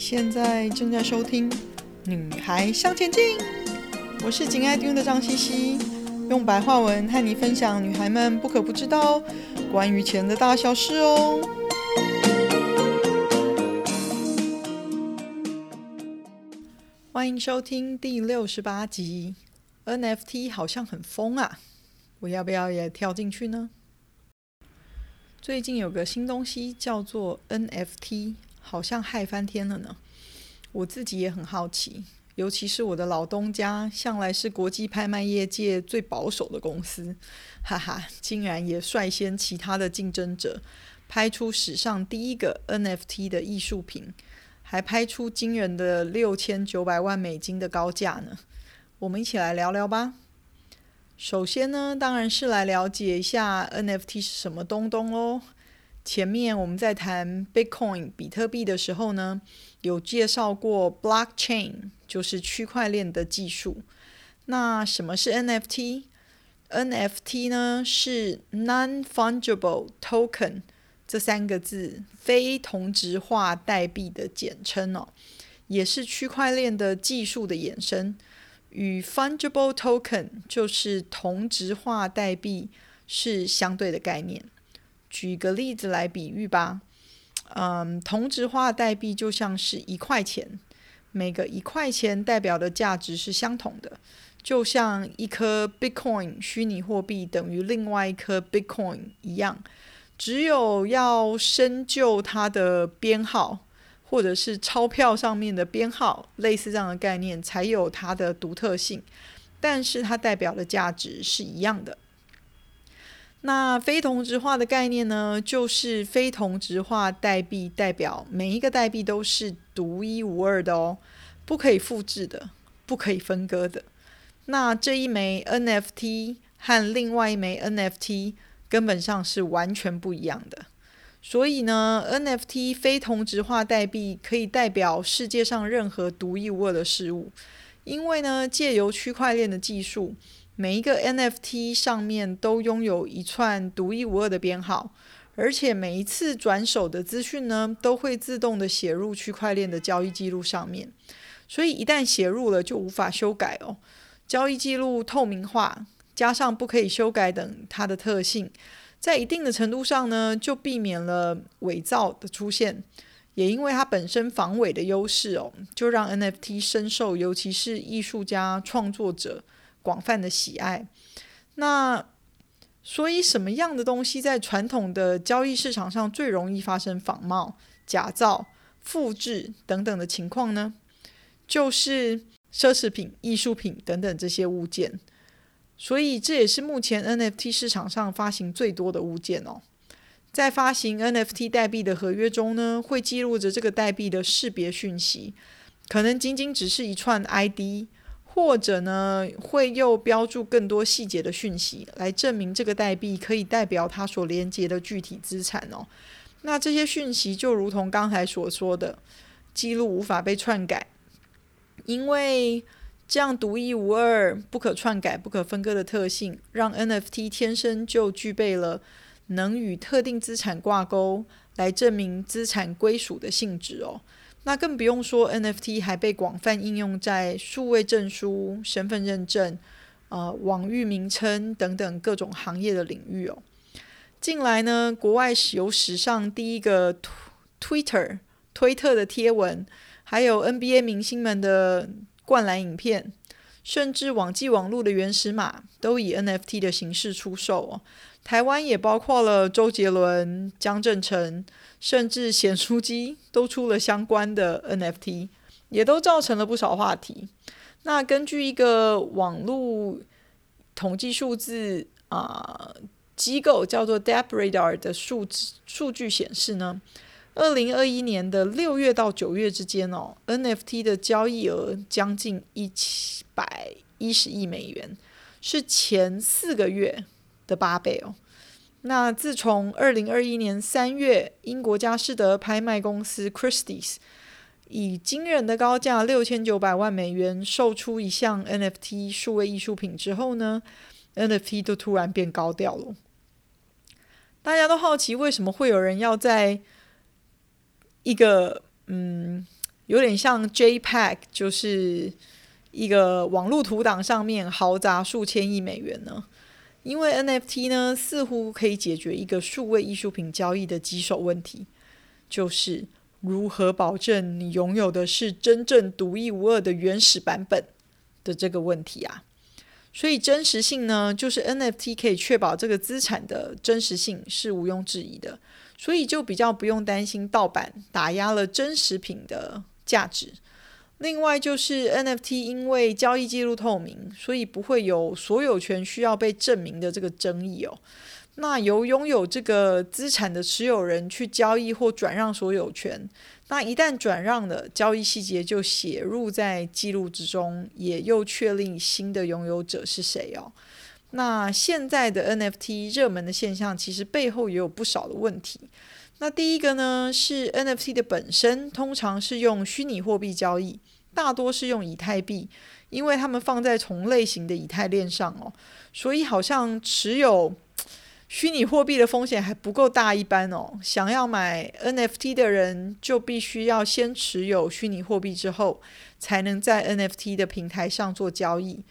现在正在收听《女孩向前进》，我是紧爱听的张茜茜，用白话文和你分享女孩们不可不知道关于钱的大小事哦。欢迎收听第六十八集。NFT 好像很疯啊，我要不要也跳进去呢？最近有个新东西叫做 NFT。好像嗨翻天了呢！我自己也很好奇，尤其是我的老东家，向来是国际拍卖业界最保守的公司，哈哈，竟然也率先其他的竞争者拍出史上第一个 NFT 的艺术品，还拍出惊人的六千九百万美金的高价呢！我们一起来聊聊吧。首先呢，当然是来了解一下 NFT 是什么东东喽。前面我们在谈 Bitcoin 比特币的时候呢，有介绍过 Blockchain，就是区块链的技术。那什么是 NFT？NFT 呢是 Non-Fungible Token 这三个字，非同质化代币的简称哦，也是区块链的技术的衍生。与 Fungible Token 就是同质化代币是相对的概念。举个例子来比喻吧，嗯，同质化代币就像是一块钱，每个一块钱代表的价值是相同的，就像一颗 Bitcoin 虚拟货币等于另外一颗 Bitcoin 一样，只有要深究它的编号，或者是钞票上面的编号，类似这样的概念，才有它的独特性，但是它代表的价值是一样的。那非同质化的概念呢，就是非同质化代币代表每一个代币都是独一无二的哦，不可以复制的，不可以分割的。那这一枚 NFT 和另外一枚 NFT 根本上是完全不一样的。所以呢，NFT 非同质化代币可以代表世界上任何独一无二的事物，因为呢，借由区块链的技术。每一个 NFT 上面都拥有一串独一无二的编号，而且每一次转手的资讯呢，都会自动的写入区块链的交易记录上面。所以一旦写入了，就无法修改哦。交易记录透明化，加上不可以修改等它的特性，在一定的程度上呢，就避免了伪造的出现。也因为它本身防伪的优势哦，就让 NFT 深受，尤其是艺术家创作者。广泛的喜爱，那所以什么样的东西在传统的交易市场上最容易发生仿冒、假造、复制等等的情况呢？就是奢侈品、艺术品等等这些物件。所以这也是目前 NFT 市场上发行最多的物件哦。在发行 NFT 代币的合约中呢，会记录着这个代币的识别讯息，可能仅仅只是一串 ID。或者呢，会又标注更多细节的讯息，来证明这个代币可以代表它所连接的具体资产哦。那这些讯息就如同刚才所说的，记录无法被篡改，因为这样独一无二、不可篡改、不可分割的特性，让 NFT 天生就具备了能与特定资产挂钩，来证明资产归属的性质哦。那更不用说，NFT 还被广泛应用在数位证书、身份认证、呃网域名称等等各种行业的领域哦。近来呢，国外有史上第一个 Twitter 推特的贴文，还有 NBA 明星们的灌篮影片，甚至网际网路的原始码，都以 NFT 的形式出售哦。台湾也包括了周杰伦、江正诚，甚至咸酥鸡都出了相关的 NFT，也都造成了不少话题。那根据一个网络统计数字啊、呃、机构叫做 d e b r a d a r 的数字数据显示呢，二零二一年的六月到九月之间哦，NFT 的交易额将近一百一十亿美元，是前四个月的八倍哦，那自从二零二一年三月，英国佳士得拍卖公司 Christie's 以惊人的高价六千九百万美元售出一项 NFT 数位艺术品之后呢，NFT 都突然变高调了。大家都好奇为什么会有人要在一个嗯有点像 JPEG，就是一个网络图档上面豪砸数千亿美元呢？因为 NFT 呢，似乎可以解决一个数位艺术品交易的棘手问题，就是如何保证你拥有的是真正独一无二的原始版本的这个问题啊。所以真实性呢，就是 NFT 可以确保这个资产的真实性是毋庸置疑的，所以就比较不用担心盗版打压了真实品的价值。另外就是 NFT 因为交易记录透明，所以不会有所有权需要被证明的这个争议哦。那由拥有这个资产的持有人去交易或转让所有权，那一旦转让了，交易细节就写入在记录之中，也又确定新的拥有者是谁哦。那现在的 NFT 热门的现象，其实背后也有不少的问题。那第一个呢，是 NFT 的本身通常是用虚拟货币交易，大多是用以太币，因为他们放在同类型的以太链上哦，所以好像持有虚拟货币的风险还不够大一般哦。想要买 NFT 的人，就必须要先持有虚拟货币之后，才能在 NFT 的平台上做交易。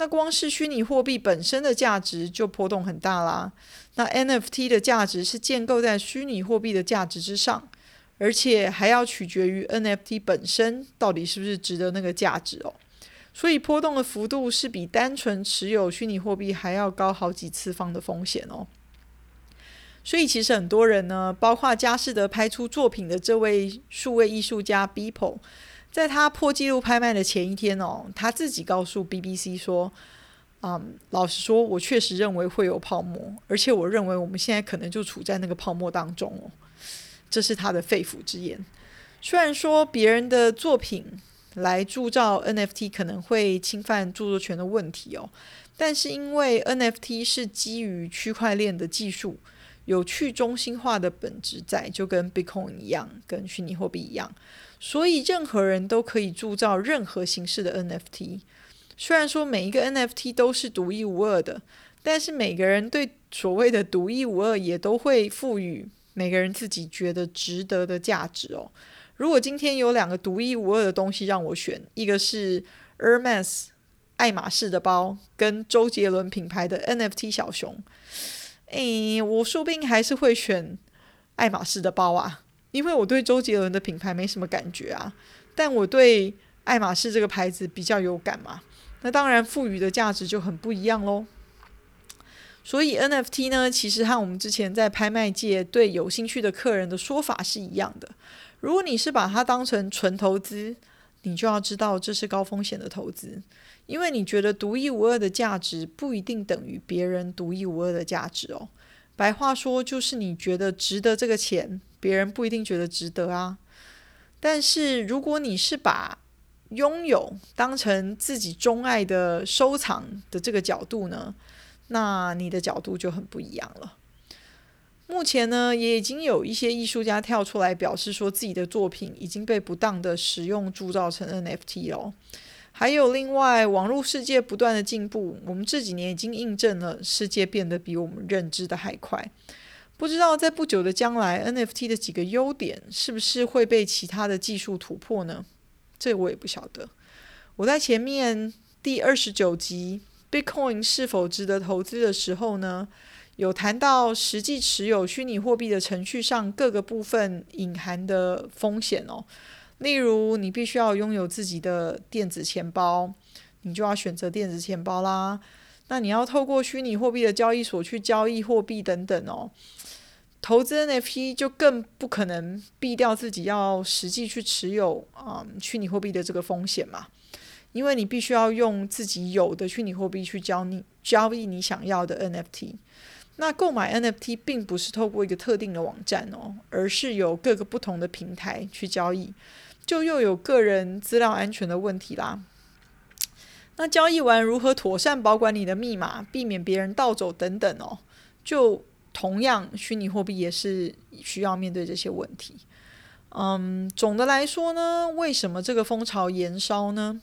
那光是虚拟货币本身的价值就波动很大啦。那 NFT 的价值是建构在虚拟货币的价值之上，而且还要取决于 NFT 本身到底是不是值得那个价值哦。所以波动的幅度是比单纯持有虚拟货币还要高好几次方的风险哦。所以其实很多人呢，包括佳士得拍出作品的这位数位艺术家 Beeple。在他破纪录拍卖的前一天哦，他自己告诉 BBC 说：“嗯，老实说，我确实认为会有泡沫，而且我认为我们现在可能就处在那个泡沫当中哦。”这是他的肺腑之言。虽然说别人的作品来铸造 NFT 可能会侵犯著作权的问题哦，但是因为 NFT 是基于区块链的技术，有去中心化的本质在，就跟 Bitcoin 一样，跟虚拟货币一样。所以任何人都可以铸造任何形式的 NFT。虽然说每一个 NFT 都是独一无二的，但是每个人对所谓的独一无二也都会赋予每个人自己觉得值得的价值哦。如果今天有两个独一无二的东西让我选，一个是 Hermes 爱马仕的包，跟周杰伦品牌的 NFT 小熊，诶，我说不定还是会选爱马仕的包啊。因为我对周杰伦的品牌没什么感觉啊，但我对爱马仕这个牌子比较有感嘛，那当然赋予的价值就很不一样喽。所以 NFT 呢，其实和我们之前在拍卖界对有兴趣的客人的说法是一样的。如果你是把它当成纯投资，你就要知道这是高风险的投资，因为你觉得独一无二的价值不一定等于别人独一无二的价值哦。白话说就是你觉得值得这个钱。别人不一定觉得值得啊，但是如果你是把拥有当成自己钟爱的收藏的这个角度呢，那你的角度就很不一样了。目前呢，也已经有一些艺术家跳出来表示说自己的作品已经被不当的使用铸造成 NFT 了。还有另外，网络世界不断的进步，我们这几年已经印证了世界变得比我们认知的还快。不知道在不久的将来，NFT 的几个优点是不是会被其他的技术突破呢？这我也不晓得。我在前面第二十九集 “Bitcoin 是否值得投资”的时候呢，有谈到实际持有虚拟货币的程序上各个部分隐含的风险哦。例如，你必须要拥有自己的电子钱包，你就要选择电子钱包啦。那你要透过虚拟货币的交易所去交易货币等等哦。投资 NFT 就更不可能避掉自己要实际去持有啊、嗯、虚拟货币的这个风险嘛，因为你必须要用自己有的虚拟货币去交你交易你想要的 NFT。那购买 NFT 并不是透过一个特定的网站哦，而是有各个不同的平台去交易，就又有个人资料安全的问题啦。那交易完如何妥善保管你的密码，避免别人盗走等等哦，就。同样，虚拟货币也是需要面对这些问题。嗯，总的来说呢，为什么这个风潮延烧呢？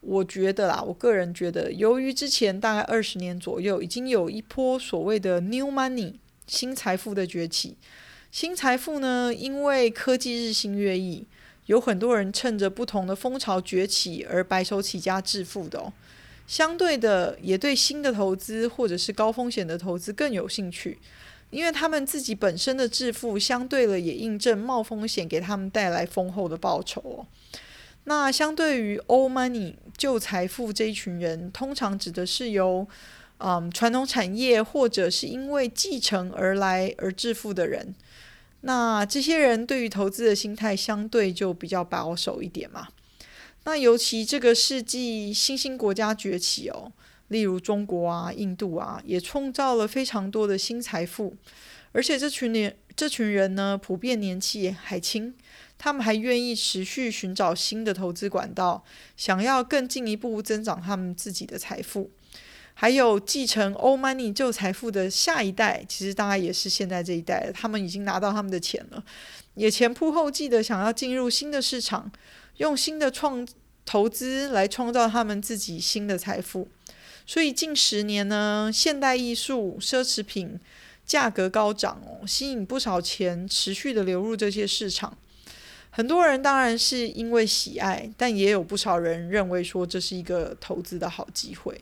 我觉得啦，我个人觉得，由于之前大概二十年左右，已经有一波所谓的 “new money” 新财富的崛起。新财富呢，因为科技日新月异，有很多人趁着不同的风潮崛起而白手起家致富的哦。相对的，也对新的投资或者是高风险的投资更有兴趣，因为他们自己本身的致富相对了，也印证冒风险给他们带来丰厚的报酬哦。那相对于 old money 旧财富这一群人，通常指的是由嗯传统产业或者是因为继承而来而致富的人。那这些人对于投资的心态相对就比较保守一点嘛。那尤其这个世纪新兴国家崛起哦，例如中国啊、印度啊，也创造了非常多的新财富，而且这群年这群人呢，普遍年纪还轻，他们还愿意持续寻找新的投资管道，想要更进一步增长他们自己的财富。还有继承 old money 旧财富的下一代，其实大概也是现在这一代，他们已经拿到他们的钱了，也前仆后继的想要进入新的市场。用新的创投资来创造他们自己新的财富，所以近十年呢，现代艺术、奢侈品价格高涨哦，吸引不少钱持续的流入这些市场。很多人当然是因为喜爱，但也有不少人认为说这是一个投资的好机会。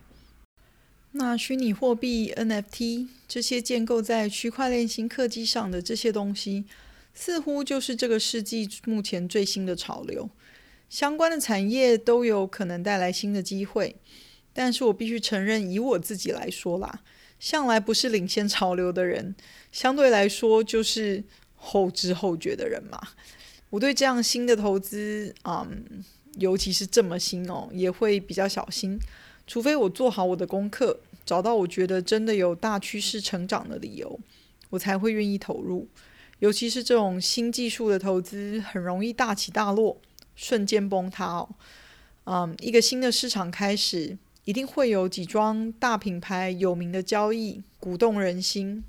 那虚拟货币 NFT 这些建构在区块链新科技上的这些东西，似乎就是这个世纪目前最新的潮流。相关的产业都有可能带来新的机会，但是我必须承认，以我自己来说啦，向来不是领先潮流的人，相对来说就是后知后觉的人嘛。我对这样新的投资，嗯，尤其是这么新哦，也会比较小心，除非我做好我的功课，找到我觉得真的有大趋势成长的理由，我才会愿意投入。尤其是这种新技术的投资，很容易大起大落。瞬间崩塌哦，嗯，一个新的市场开始，一定会有几桩大品牌有名的交易鼓动人心。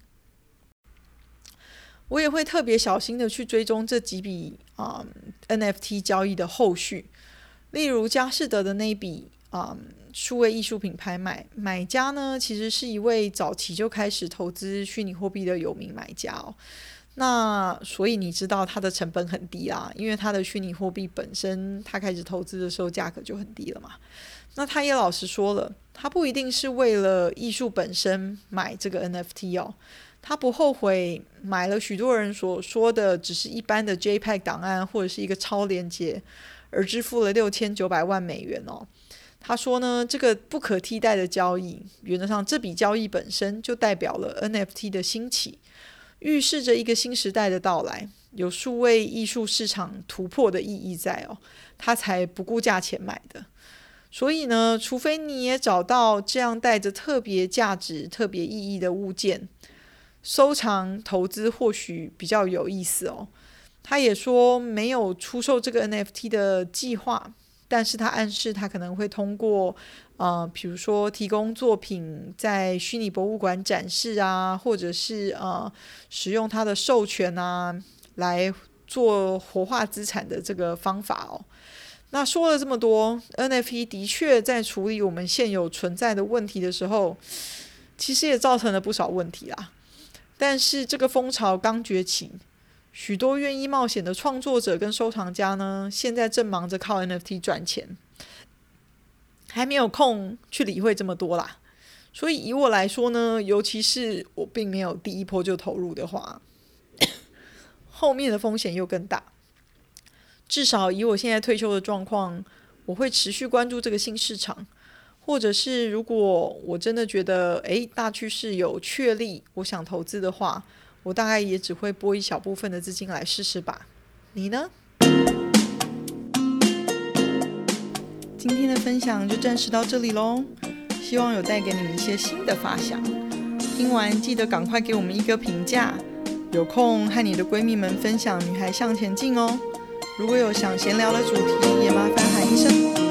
我也会特别小心的去追踪这几笔啊、NFT 交易的后续，例如佳士得的那一笔啊、数位艺术品拍卖，买家呢其实是一位早期就开始投资虚拟货币的有名买家哦。那所以你知道它的成本很低啊，因为它的虚拟货币本身，它开始投资的时候价格就很低了嘛。那他也老实说了，他不一定是为了艺术本身买这个 NFT 哦，他不后悔买了许多人所说的只是一般的 JPEG 档案或者是一个超链接，而支付了六千九百万美元哦。他说呢，这个不可替代的交易，原则上这笔交易本身就代表了 NFT 的兴起。预示着一个新时代的到来，有数位艺术市场突破的意义在哦，他才不顾价钱买的。所以呢，除非你也找到这样带着特别价值、特别意义的物件，收藏投资或许比较有意思哦。他也说没有出售这个 NFT 的计划。但是他暗示他可能会通过，呃，比如说提供作品在虚拟博物馆展示啊，或者是呃使用他的授权啊，来做活化资产的这个方法哦。那说了这么多，NFT 的确在处理我们现有存在的问题的时候，其实也造成了不少问题啦。但是这个风潮刚崛起。许多愿意冒险的创作者跟收藏家呢，现在正忙着靠 NFT 赚钱，还没有空去理会这么多啦。所以以我来说呢，尤其是我并没有第一波就投入的话，后面的风险又更大。至少以我现在退休的状况，我会持续关注这个新市场，或者是如果我真的觉得诶大趋势有确立，我想投资的话。我大概也只会拨一小部分的资金来试试吧，你呢？今天的分享就暂时到这里喽，希望有带给你们一些新的发想。听完记得赶快给我们一个评价，有空和你的闺蜜们分享《女孩向前进》哦。如果有想闲聊的主题，也麻烦喊一声。